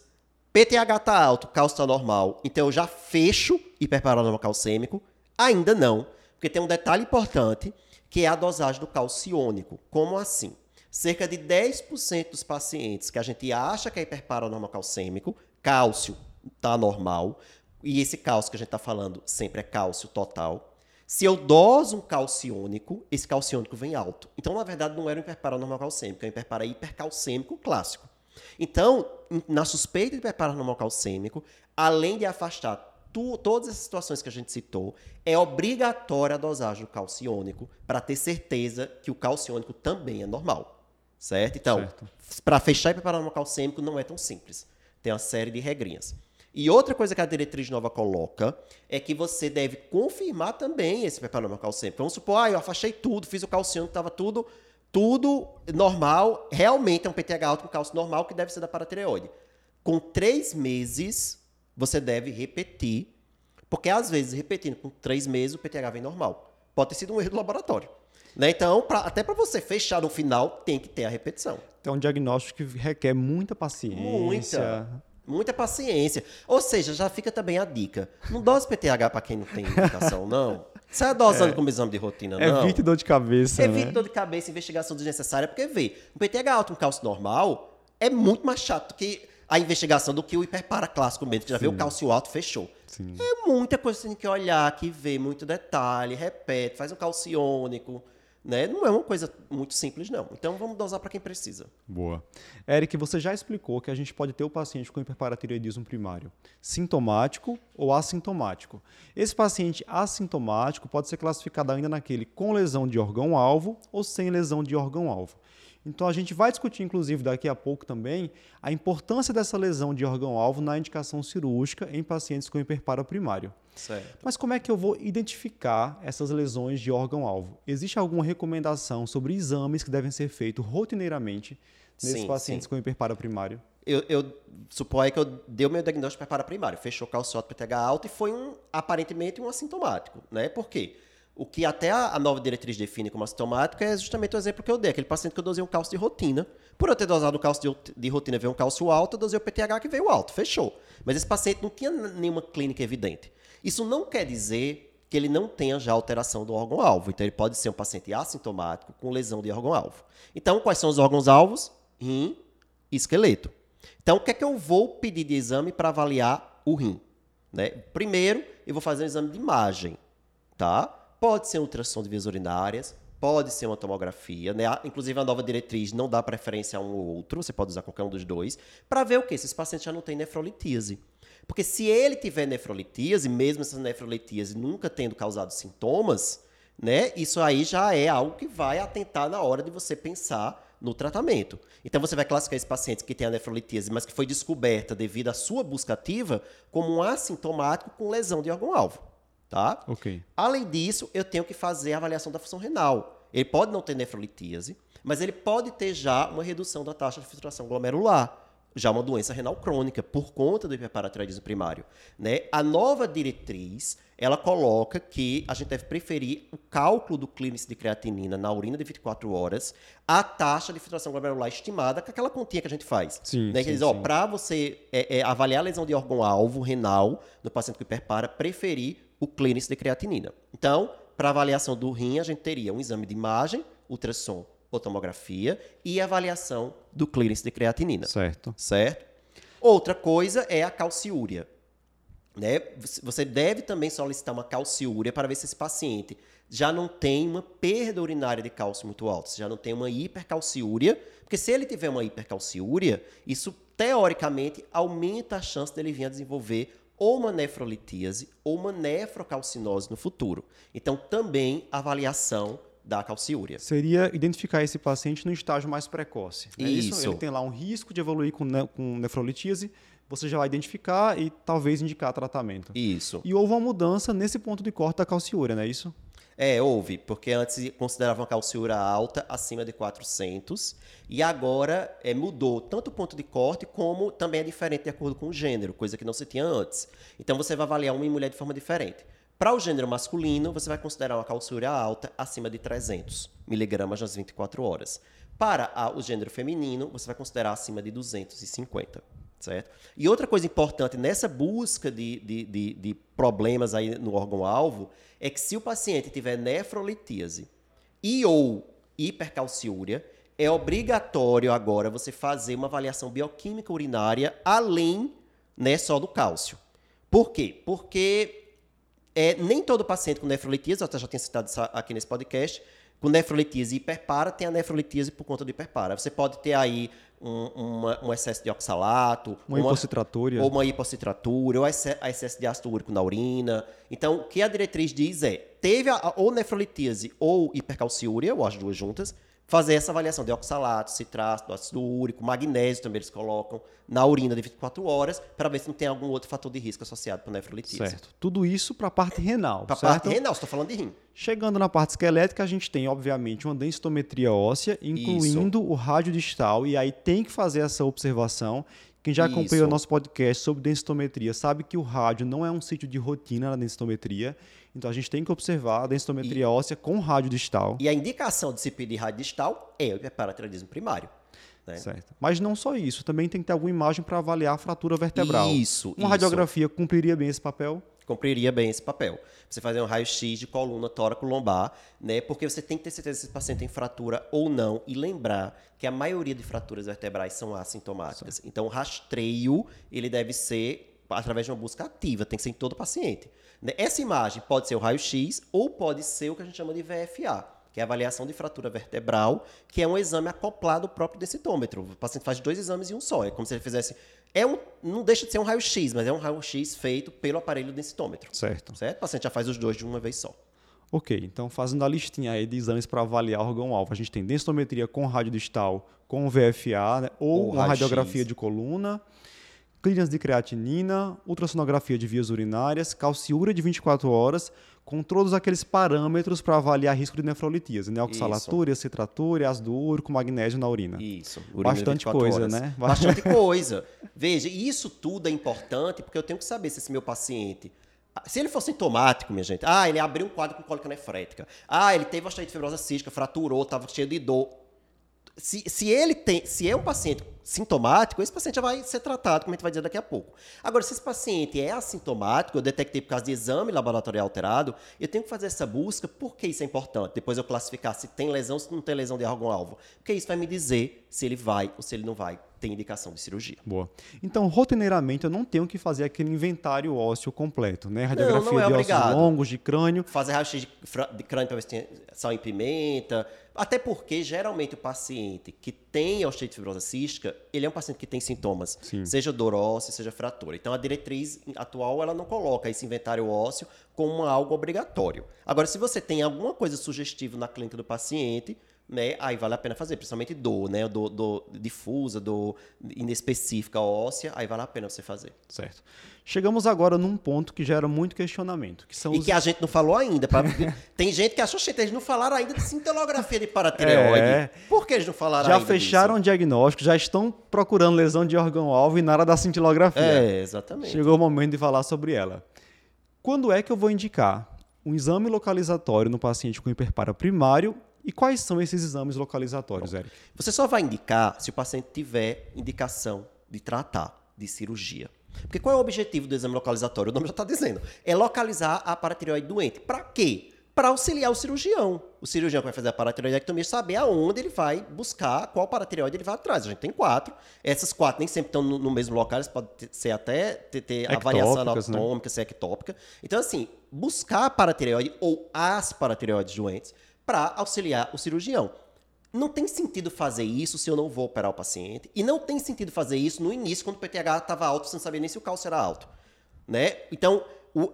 PTH está alto, cálcio está normal, então eu já fecho hiperparanoma calcêmico. Ainda não, porque tem um detalhe importante, que é a dosagem do cálcio iônico. Como assim? Cerca de 10% dos pacientes que a gente acha que é hiperparanoma calcêmico, cálcio está normal, e esse cálcio que a gente está falando sempre é cálcio total, se eu doso um calciônico, esse calciônico vem alto. Então, na verdade, não era um hiperparanormal calcêmico, é um hiperpara hipercalcêmico clássico. Então, na suspeita de hiperparanormal calcêmico, além de afastar tu, todas as situações que a gente citou, é obrigatória a dosagem do calciônico para ter certeza que o calciônico também é normal. Certo? Então, para fechar hiperparanormal calcêmico não é tão simples. Tem uma série de regrinhas. E outra coisa que a diretriz nova coloca é que você deve confirmar também esse preparamento calcêmico. Vamos supor, ah, eu afastei tudo, fiz o calciano, estava tudo, tudo normal, realmente é um PTH alto com cálcio normal que deve ser da paratireoide. Com três meses, você deve repetir, porque às vezes, repetindo com três meses, o PTH vem normal. Pode ter sido um erro do laboratório. Né? Então, pra, até para você fechar no final, tem que ter a repetição. Então, é um diagnóstico que requer muita paciência. Muita. Muita paciência. Ou seja, já fica também a dica. Não dose PTH para quem não tem indicação, não. Sai dosando é, como exame de rotina, não. Evite dor de cabeça. Evite né? dor de cabeça, investigação desnecessária, porque vê, um PTH alto, um cálcio normal, é muito mais chato que a investigação do que o hiperpara clássico mesmo, que já Sim. vê o cálcio alto, fechou. Sim. É muita coisa que você tem que olhar, que ver, muito detalhe, repete, faz um calciônico. Né? Não é uma coisa muito simples, não. Então vamos dosar para quem precisa. Boa. Eric, você já explicou que a gente pode ter o paciente com hiperparatireoidismo primário sintomático ou assintomático. Esse paciente assintomático pode ser classificado ainda naquele com lesão de órgão-alvo ou sem lesão de órgão-alvo. Então a gente vai discutir, inclusive, daqui a pouco também, a importância dessa lesão de órgão-alvo na indicação cirúrgica em pacientes com hiperparo primário. Certo. Mas como é que eu vou identificar essas lesões de órgão-alvo? Existe alguma recomendação sobre exames que devem ser feitos rotineiramente nesses sim, pacientes sim. com hiperparo primário? Eu, eu suponho que eu dei o meu diagnóstico de hiperparo primário, fechou calcióto PTH alto e foi um aparentemente um assintomático, né? Por quê? O que até a, nova diretriz define como assintomático é justamente o exemplo que eu dei. Aquele paciente que eu dosei um cálcio de rotina. Por eu ter dosado o cálcio de, de rotina veio um cálcio alto, eu dosei o PTH que veio alto. Fechou. Mas esse paciente não tinha nenhuma clínica evidente. Isso não quer dizer que ele não tenha já alteração do órgão-alvo. Então, ele pode ser um paciente assintomático com lesão de órgão-alvo. Então, quais são os órgãos-alvos? Rim e esqueleto. Então, o que é que eu vou pedir de exame para avaliar o rim? Né? Primeiro, eu vou fazer um exame de imagem, tá? Pode ser ultrassom de vias urinárias, pode ser uma tomografia, né? Inclusive a nova diretriz não dá preferência a um ou outro, você pode usar qualquer um dos dois, para ver o que? Se esse paciente já não tem nefrolitíase. Porque se ele tiver nefrolitíase, mesmo essa nefrolitíase nunca tendo causado sintomas, né? Isso aí já é algo que vai atentar na hora de você pensar no tratamento. Então você vai classificar esse paciente que tem a nefrolitíase, mas que foi descoberta devido à sua busca ativa, como um assintomático com lesão de órgão-alvo. Tá? Ok. Além disso, eu tenho que fazer a avaliação da função renal. Ele pode não ter nefrolitíase, mas ele pode ter já uma redução da taxa de filtração glomerular, já uma doença renal crônica, por conta do hiperparatiroidismo primário. Né? A nova diretriz, ela coloca que a gente deve preferir o cálculo do clínice de creatinina na urina de 24 horas à taxa de filtração glomerular estimada, com aquela continha que a gente faz. Sim, né? sim, diz, para você é, é, avaliar a lesão de órgão-alvo renal no paciente que hiperpara, preferir o clínice de creatinina. Então, para avaliação do rim, a gente teria um exame de imagem, ultrassom ou tomografia e avaliação do clínice de creatinina. Certo. Certo? Outra coisa é a calciúria. Né? Você deve também solicitar uma calciúria para ver se esse paciente já não tem uma perda urinária de cálcio muito alta, se já não tem uma hipercalciúria, porque se ele tiver uma hipercalciúria, isso teoricamente aumenta a chance dele vir a desenvolver ou uma nefrolitíase ou uma nefrocalcinose no futuro. Então, também avaliação da calciúria. Seria identificar esse paciente no estágio mais precoce. É isso. isso. Ele tem lá um risco de evoluir com, ne com nefrolitíase, você já vai identificar e talvez indicar tratamento. Isso. E houve uma mudança nesse ponto de corte da calciúria, não é isso? É, houve, porque antes consideravam a calciúria alta acima de 400 e agora é, mudou tanto o ponto de corte como também é diferente de acordo com o gênero, coisa que não se tinha antes. Então você vai avaliar uma mulher de forma diferente. Para o gênero masculino, você vai considerar uma calciúria alta acima de 300 miligramas nas 24 horas. Para a, o gênero feminino, você vai considerar acima de 250. Certo? E outra coisa importante nessa busca de, de, de, de problemas aí no órgão-alvo é que se o paciente tiver nefrolitíase e ou hipercalciúria, é obrigatório agora você fazer uma avaliação bioquímica urinária além né, só do cálcio. Por quê? Porque é, nem todo paciente com nefrolitíase, eu já tinha citado isso aqui nesse podcast, com nefrolitíase hiperpara, tem a nefrolitíase por conta de hiperpara. Você pode ter aí um, uma, um excesso de oxalato, uma, uma hipocitratura, ou uma hipocitratura, ou excesso de ácido úrico na urina. Então, o que a diretriz diz é, teve a, ou nefrolitíase ou hipercalciúria, ou as duas juntas, fazer essa avaliação de oxalato, citrato, ácido úrico, magnésio também eles colocam na urina de 24 horas para ver se não tem algum outro fator de risco associado com nefrolitíase. Certo. Tudo isso para a parte renal, Para a parte renal, estou falando de rim. Chegando na parte esquelética, a gente tem, obviamente, uma densitometria óssea, incluindo isso. o rádio distal, e aí tem que fazer essa observação quem já acompanhou o nosso podcast sobre densitometria sabe que o rádio não é um sítio de rotina na densitometria. Então a gente tem que observar a densitometria e, óssea com rádio distal. E a indicação de se pedir rádio distal é o hiperparatiroidismo primário. Né? Certo. Mas não só isso, também tem que ter alguma imagem para avaliar a fratura vertebral. Isso. Uma isso. radiografia cumpriria bem esse papel? cumpriria bem esse papel. Você fazer um raio-x de coluna tóraco-lombar, né? Porque você tem que ter certeza se esse paciente tem fratura ou não e lembrar que a maioria de fraturas vertebrais são assintomáticas. Sim. Então, o rastreio, ele deve ser através de uma busca ativa, tem que ser em todo paciente. Né? Essa imagem pode ser o raio-x ou pode ser o que a gente chama de VFA, que é a avaliação de fratura vertebral, que é um exame acoplado ao próprio densitômetro. O paciente faz dois exames em um só. É como se ele fizesse é um, não deixa de ser um raio-x, mas é um raio-x feito pelo aparelho densitômetro. Certo. Certo? O paciente já faz os dois de uma vez só. Ok, então fazendo a listinha aí de exames para avaliar o órgão-alvo, a gente tem densitometria com rádio distal, com VFA, né? ou, ou uma radiografia de coluna, clínicas de creatinina, ultrassonografia de vias urinárias, calciúria de 24 horas, com todos aqueles parâmetros para avaliar risco de nefrolitíase, né? Oxalatura, citratura, ácido úrico, magnésio na urina. Isso. Urina Bastante coisa, horas. né? Bastante coisa. Veja, isso tudo é importante porque eu tenho que saber se esse meu paciente se ele for sintomático, minha gente, ah, ele abriu um quadro com cólica nefrética, ah, ele teve osteite fibrosa cística, fraturou, estava cheio de dor, se, se ele tem, se é um paciente sintomático, esse paciente já vai ser tratado, como a gente vai dizer daqui a pouco. Agora, se esse paciente é assintomático, eu detectei por causa de exame laboratorial alterado, eu tenho que fazer essa busca, por que isso é importante? Depois eu classificar se tem lesão, se não tem lesão de órgão-alvo. Porque isso vai me dizer se ele vai ou se ele não vai tem indicação de cirurgia. Boa. Então, rotineiramente, eu não tenho que fazer aquele inventário ósseo completo, né? Radiografia não, não é de obrigado. ossos longos, de crânio. Fazer raio-x de, de crânio para ver se tem sal em pimenta. Até porque, geralmente, o paciente que tem osteite fibrosa cística, ele é um paciente que tem sintomas, Sim. seja dor óssea, seja fratura. Então, a diretriz atual, ela não coloca esse inventário ósseo como algo obrigatório. Agora, se você tem alguma coisa sugestiva na clínica do paciente, né, aí vale a pena fazer, principalmente dor, né, dor, dor difusa, dor inespecífica óssea, aí vale a pena você fazer. Certo. Chegamos agora num ponto que gera muito questionamento, que são E os... que a gente não falou ainda. Pra... Tem gente que achou que eles não falaram ainda de cintilografia de paratireoide. É... Por que eles não falaram já ainda Já fecharam disso? o diagnóstico, já estão procurando lesão de órgão-alvo e nada da cintilografia. É, exatamente. Chegou o momento de falar sobre ela. Quando é que eu vou indicar um exame localizatório no paciente com hiperpara primário e quais são esses exames localizatórios, Eric? Você só vai indicar se o paciente tiver indicação de tratar, de cirurgia. Porque qual é o objetivo do exame localizatório? O nome já está dizendo. É localizar a paratireoide doente. Para quê? Para auxiliar o cirurgião. O cirurgião que vai fazer a paratireoidectomia saber aonde ele vai buscar, qual paratireoide ele vai atrás. A gente tem quatro. Essas quatro nem sempre estão no, no mesmo local, eles podem ser até ter, ter a variação né? anatômica, né? ser ectópica. Então, assim, buscar a paratireoide ou as paratireoides doentes para auxiliar o cirurgião. Não tem sentido fazer isso se eu não vou operar o paciente. E não tem sentido fazer isso no início, quando o PTH estava alto, sem saber nem se o cálcio era alto. Né? Então, o,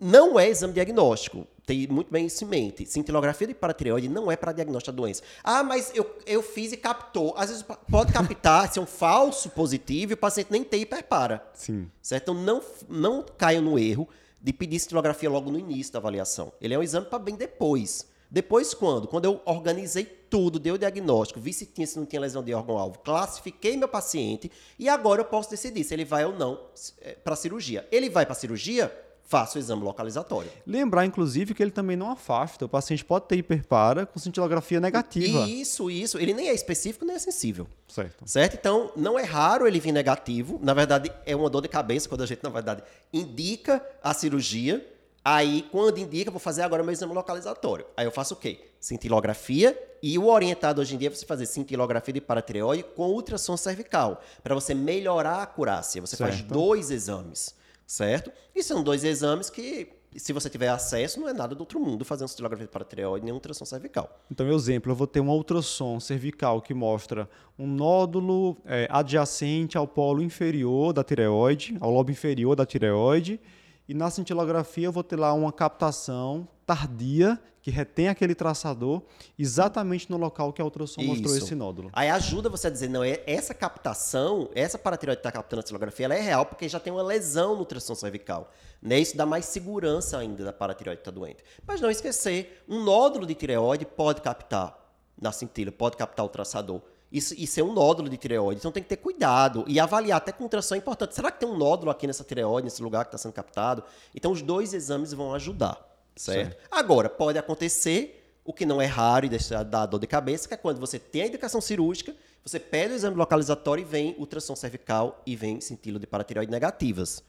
não é exame diagnóstico. Tem muito bem isso em mente. Cintilografia de paratireoide não é para diagnóstico da doença. Ah, mas eu, eu fiz e captou. Às vezes pode captar, ser um falso positivo e o paciente nem tem hiperpara. Sim. Certo? Então não, não caiam no erro de pedir cintilografia logo no início da avaliação. Ele é um exame para bem depois. Depois quando? Quando eu organizei tudo, dei o diagnóstico, vi se tinha se não tinha lesão de órgão-alvo, classifiquei meu paciente e agora eu posso decidir se ele vai ou não eh, para cirurgia. Ele vai para cirurgia? faça o exame localizatório. Lembrar, inclusive, que ele também não afasta. O paciente pode ter hiperpara com cintilografia negativa. Isso, isso. Ele nem é específico, nem é sensível. Certo. Certo? Então, não é raro ele vir negativo. Na verdade, é uma dor de cabeça quando a gente, na verdade, indica a cirurgia. Aí, quando indica, vou fazer agora meu exame localizatório. Aí eu faço o quê? Cintilografia e o orientado hoje em dia é você fazer cintilografia de paratireoide com ultrassom cervical, para você melhorar a acurácia. Você certo. faz dois exames certo? E são dois exames que, se você tiver acesso, não é nada do outro mundo fazer um cintilografia para tireoide nem um ultrassom cervical. Então, exemplo, eu vou ter um ultrassom cervical que mostra um nódulo é, adjacente ao polo inferior da tireoide, ao lobo inferior da tireoide, e na cintilografia eu vou ter lá uma captação tardia que retém aquele traçador exatamente no local que a ultrassom Isso. mostrou esse nódulo. Aí ajuda você a dizer, não, é, essa captação, essa paratireoide que está captando a cintilografia, ela é real porque já tem uma lesão no ultrassom cervical. Né? Isso dá mais segurança ainda da paratireoide que está doente. Mas não esquecer, um nódulo de tireoide pode captar na cintila, pode captar o traçador. Isso, isso é um nódulo de tireoide, então tem que ter cuidado e avaliar até com ultrassom é importante. Será que tem um nódulo aqui nessa tireoide, nesse lugar que está sendo captado? Então os dois exames vão ajudar, certo? certo? Agora, pode acontecer, o que não é raro e deixa dar dor de cabeça, que é quando você tem a indicação cirúrgica, você pede o exame localizatório e vem ultrassom cervical e vem cintilo de paratireoide negativas.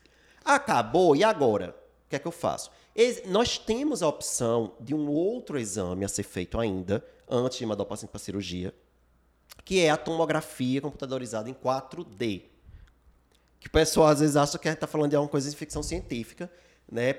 Acabou, e agora? O que é que eu faço? Nós temos a opção de um outro exame a ser feito ainda, antes de mandar o paciente para cirurgia, que é a tomografia computadorizada em 4D. Que o pessoal às vezes acha que está falando de alguma coisa de ficção científica, né?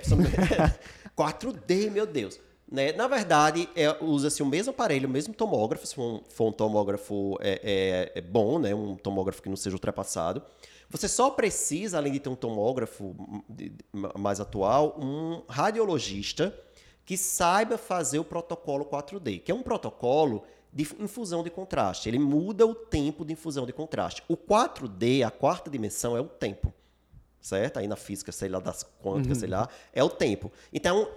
4D, meu Deus. Né? Na verdade, é, usa-se o mesmo aparelho, o mesmo tomógrafo, se for um, for um tomógrafo é, é, é, bom, né? um tomógrafo que não seja ultrapassado. Você só precisa, além de ter um tomógrafo mais atual, um radiologista que saiba fazer o protocolo 4D, que é um protocolo de infusão de contraste. Ele muda o tempo de infusão de contraste. O 4D, a quarta dimensão, é o tempo. Certo? Aí na física, sei lá, das quânticas, uhum. sei lá, é o tempo. Então,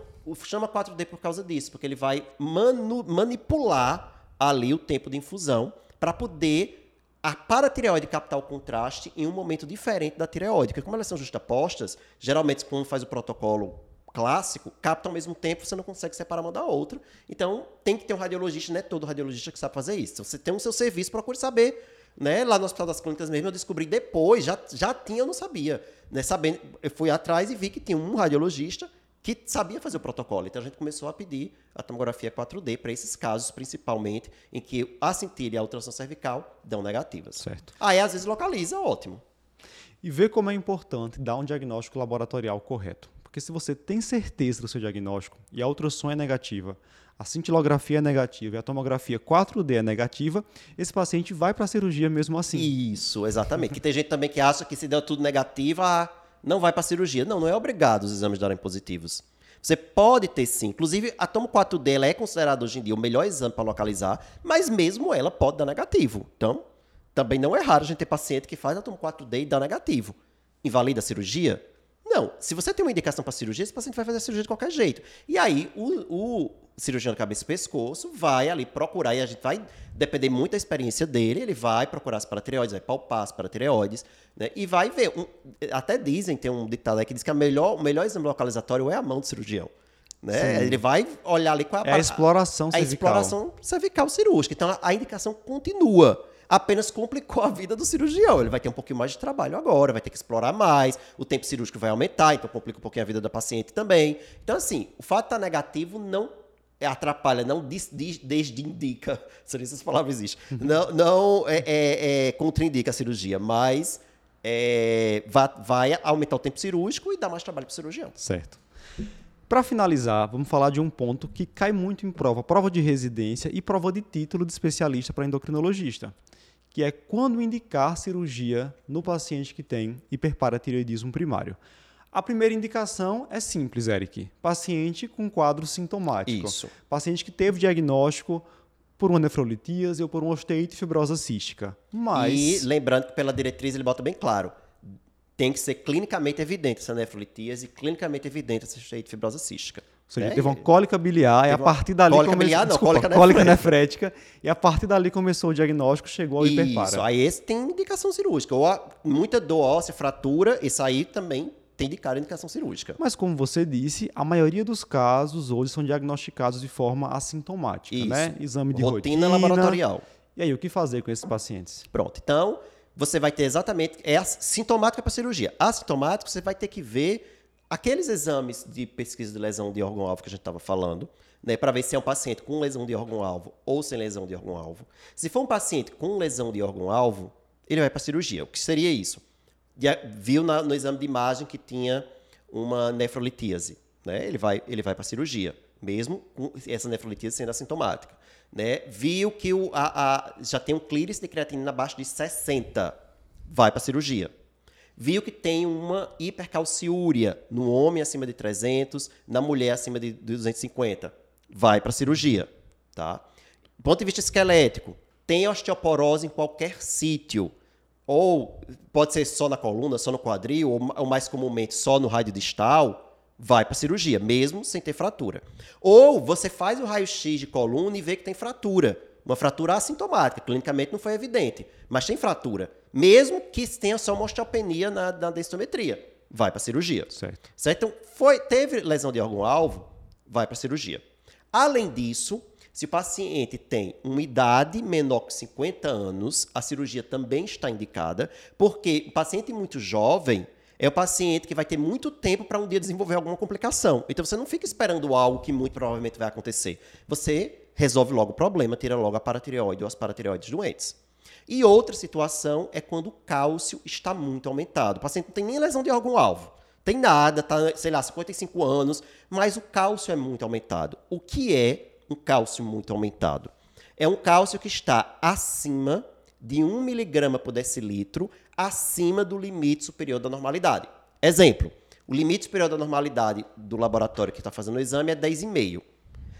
chama 4D por causa disso, porque ele vai manipular ali o tempo de infusão para poder a paratireoide captar o contraste em um momento diferente da tireoide. Porque como elas são justapostas, geralmente quando faz o protocolo clássico, capta ao mesmo tempo, você não consegue separar uma da outra. Então, tem que ter um radiologista, não é todo radiologista que sabe fazer isso. Se você tem o um seu serviço, procure saber. Né? Lá no Hospital das Clínicas mesmo, eu descobri depois, já, já tinha, eu não sabia. Né? Sabendo, eu fui atrás e vi que tinha um radiologista que sabia fazer o protocolo. Então, a gente começou a pedir a tomografia 4D para esses casos, principalmente, em que a cintilha e a ultrassom cervical dão negativas. Certo. Aí, às vezes, localiza, ótimo. E ver como é importante dar um diagnóstico laboratorial correto. Porque se você tem certeza do seu diagnóstico e a ultrassom é negativa, a cintilografia é negativa e a tomografia 4D é negativa, esse paciente vai para a cirurgia mesmo assim. Isso, exatamente. que tem gente também que acha que se deu tudo negativo, ah, não vai para a cirurgia. Não, não é obrigado os exames darem positivos. Você pode ter sim. Inclusive, a tomo 4D ela é considerada hoje em dia o melhor exame para localizar, mas mesmo ela pode dar negativo. Então, também não é raro a gente ter paciente que faz a tomo 4D e dá negativo. Invalida a cirurgia? Não, se você tem uma indicação para cirurgia, esse paciente vai fazer a cirurgia de qualquer jeito. E aí, o, o cirurgião de cabeça e pescoço vai ali procurar, e a gente vai depender muito da experiência dele, ele vai procurar as paratireoides, vai palpar as paratireoides, né? E vai ver. Um, até dizem, tem um ditado aí que diz que a melhor, o melhor exame localizatório é a mão do cirurgião. Né? Ele vai olhar ali com a, é a exploração a, cervical. A exploração cervical cirúrgica. Então, a, a indicação continua apenas complicou a vida do cirurgião. Ele vai ter um pouquinho mais de trabalho agora, vai ter que explorar mais, o tempo cirúrgico vai aumentar, então complica um pouquinho a vida da paciente também. Então, assim, o fato de estar negativo não atrapalha, não des, des, desindica, se essas palavras existem, não, não é, é, é, contraindica a cirurgia, mas é, vai, vai aumentar o tempo cirúrgico e dar mais trabalho para o cirurgião. Certo. Para finalizar, vamos falar de um ponto que cai muito em prova, prova de residência e prova de título de especialista para endocrinologista que é quando indicar cirurgia no paciente que tem hiperparatireoidismo primário. A primeira indicação é simples, Eric. Paciente com quadro sintomático. Isso. Paciente que teve diagnóstico por uma nefrolitíase ou por uma osteite fibrosa cística. Mas... E lembrando que pela diretriz ele bota bem claro, tem que ser clinicamente evidente essa nefrolitíase e clinicamente evidente essa osteite fibrosa cística. Ou seja, é, teve uma cólica biliar e a partir dali cólica começou, biliar, não, desculpa, cólica, cólica nefrética e a partir dali começou o diagnóstico, chegou ao hiperpara. Isso, aí esse tem indicação cirúrgica. Ou a, muita dor óssea, fratura, isso aí também tem de cara indicação cirúrgica. Mas como você disse, a maioria dos casos hoje são diagnosticados de forma assintomática, Isso. né? Exame de rotina, rotina laboratorial. E aí, o que fazer com esses pacientes? Pronto. Então, você vai ter exatamente é sintomática para cirurgia. Assintomático, você vai ter que ver aqueles exames de pesquisa de lesão de órgão-alvo que a gente estava falando, né, para ver se é um paciente com lesão de órgão-alvo ou sem lesão de órgão-alvo. Se for um paciente com lesão de órgão-alvo, ele vai para cirurgia. O que seria isso? Viu na, no exame de imagem que tinha uma nefrolitíase, né? Ele vai, ele vai para cirurgia, mesmo com essa nefrolitíase sendo assintomática. Né? Viu que o, a, a, já tem um clearance de creatinina abaixo de 60, vai para cirurgia viu que tem uma hipercalciúria no homem acima de 300, na mulher acima de 250. Vai para cirurgia, tá? Do ponto de vista esquelético, tem osteoporose em qualquer sítio. Ou pode ser só na coluna, só no quadril, ou, mais comumente só no rádio distal, vai para cirurgia, mesmo sem ter fratura. Ou você faz o raio-x de coluna e vê que tem fratura. Uma fratura assintomática, clinicamente não foi evidente, mas tem fratura mesmo que tenha só uma osteopenia na, na densitometria. Vai para cirurgia. Certo. certo. Então, foi, teve lesão de órgão-alvo, vai para cirurgia. Além disso, se o paciente tem uma idade menor que 50 anos, a cirurgia também está indicada, porque o paciente muito jovem é o paciente que vai ter muito tempo para um dia desenvolver alguma complicação. Então você não fica esperando algo que muito provavelmente vai acontecer. Você resolve logo o problema, tira logo a paratireoide ou as paratireoides doentes. E outra situação é quando o cálcio está muito aumentado. O paciente não tem nem lesão de órgão-alvo. Tem nada, tá, sei lá, 55 anos, mas o cálcio é muito aumentado. O que é um cálcio muito aumentado? É um cálcio que está acima de 1 miligrama por decilitro, acima do limite superior da normalidade. Exemplo, o limite superior da normalidade do laboratório que está fazendo o exame é 10,5.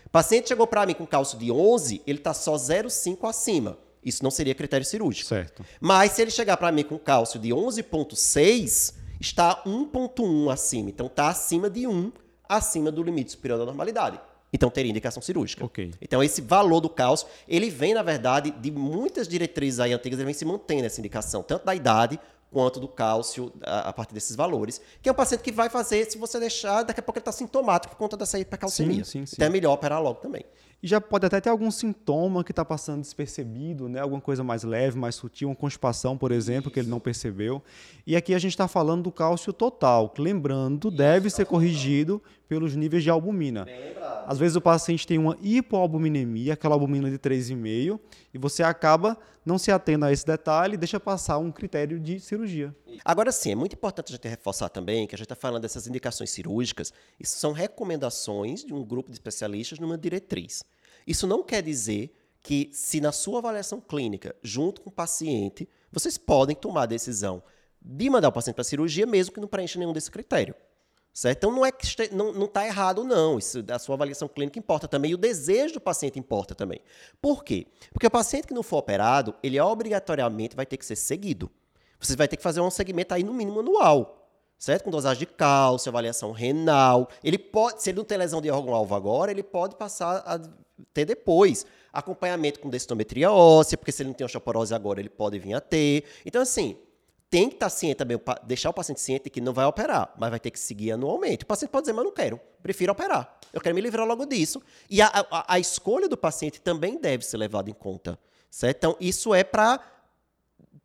O paciente chegou para mim com cálcio de 11, ele está só 0,5 acima. Isso não seria critério cirúrgico. Certo. Mas se ele chegar para mim com cálcio de 11,6, está 1,1 acima. Então está acima de 1, acima do limite superior da normalidade. Então teria indicação cirúrgica. Okay. Então esse valor do cálcio, ele vem, na verdade, de muitas diretrizes aí antigas, ele vem se mantendo essa indicação, tanto da idade quanto do cálcio a, a, partir desses valores, que é um paciente que vai fazer, se você deixar, daqui a pouco ele está sintomático por conta dessa hipercalcemia. Sim, sim, sim. Então é melhor operar logo também. E já pode até ter algum sintoma que está passando despercebido, né? alguma coisa mais leve, mais sutil, uma constipação, por exemplo, Isso. que ele não percebeu. E aqui a gente está falando do cálcio total, que lembrando, Isso, deve ser corrigido pelos níveis de albumina. Às vezes o paciente tem uma hipoalbuminemia, aquela albumina de 3,5, e você acaba não se atendo a esse detalhe e deixa passar um critério de cirurgia. Agora sim, é muito importante a gente reforçar também que a gente está falando dessas indicações cirúrgicas, isso são recomendações de um grupo de especialistas numa diretriz. Isso não quer dizer que, se na sua avaliação clínica, junto com o paciente, vocês podem tomar a decisão de mandar o paciente para a cirurgia, mesmo que não preencha nenhum desse critério. Certo? Então não é que este, não está errado, não. Isso, a sua avaliação clínica importa também, e o desejo do paciente importa também. Por quê? Porque o paciente que não for operado, ele obrigatoriamente vai ter que ser seguido. Você vai ter que fazer um segmento aí no mínimo anual. Certo? Com dosagem de cálcio, avaliação renal. Ele pode, se ele não tem lesão de órgão-alvo agora, ele pode passar a ter depois. Acompanhamento com densitometria óssea, porque se ele não tem osteoporose agora, ele pode vir a ter. Então, assim, tem que estar ciente também, deixar o paciente ciente que não vai operar, mas vai ter que seguir anualmente. O paciente pode dizer, mas não quero, prefiro operar. Eu quero me livrar logo disso. E a, a, a escolha do paciente também deve ser levada em conta. Certo? Então, isso é para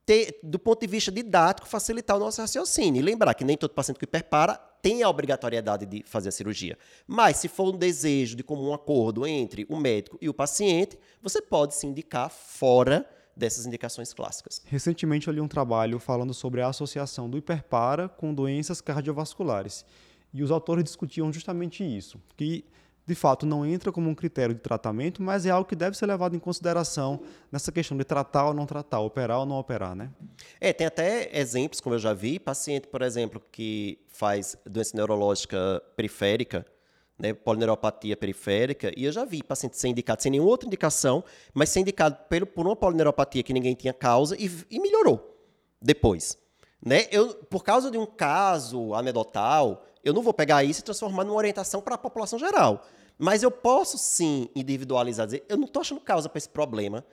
ter, do ponto de vista didático, facilitar o nosso raciocínio. E lembrar que nem todo paciente que hiperpara tem a obrigatoriedade de fazer a cirurgia. Mas, se for um desejo de comum acordo entre o médico e o paciente, você pode se indicar fora dessas indicações clássicas. Recentemente eu li um trabalho falando sobre a associação do hiperpara com doenças cardiovasculares. E os autores discutiam justamente isso, que de fato não entra como um critério de tratamento, mas é algo que deve ser levado em consideração nessa questão de tratar ou não tratar, operar ou não operar, né? É, tem até exemplos, como eu já vi, paciente, por exemplo, que faz doença neurológica periférica, né, polineuropatia periférica, e eu já vi paciente ser indicado sem nenhuma outra indicação, mas ser indicado pelo, por uma polineuropatia que ninguém tinha causa e, e melhorou depois. Né? Eu, por causa de um caso anedotal, eu não vou pegar isso e transformar numa orientação para a população geral. Mas eu posso sim individualizar, dizer, eu não estou achando causa para esse problema.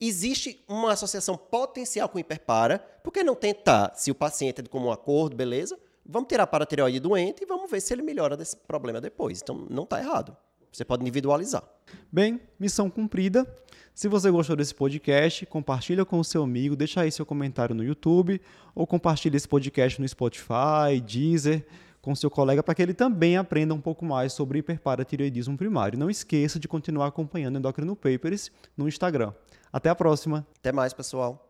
Existe uma associação potencial com hiperpara, por que não tentar, se o paciente é de comum acordo, beleza? Vamos tirar a paratireoide doente e vamos ver se ele melhora desse problema depois. Então, não está errado. Você pode individualizar. Bem, missão cumprida. Se você gostou desse podcast, compartilha com o seu amigo, deixa aí seu comentário no YouTube ou compartilha esse podcast no Spotify, Deezer, com seu colega para que ele também aprenda um pouco mais sobre hiperparatireoidismo primário. Não esqueça de continuar acompanhando Endocrino Papers no Instagram. Até a próxima. Até mais, pessoal.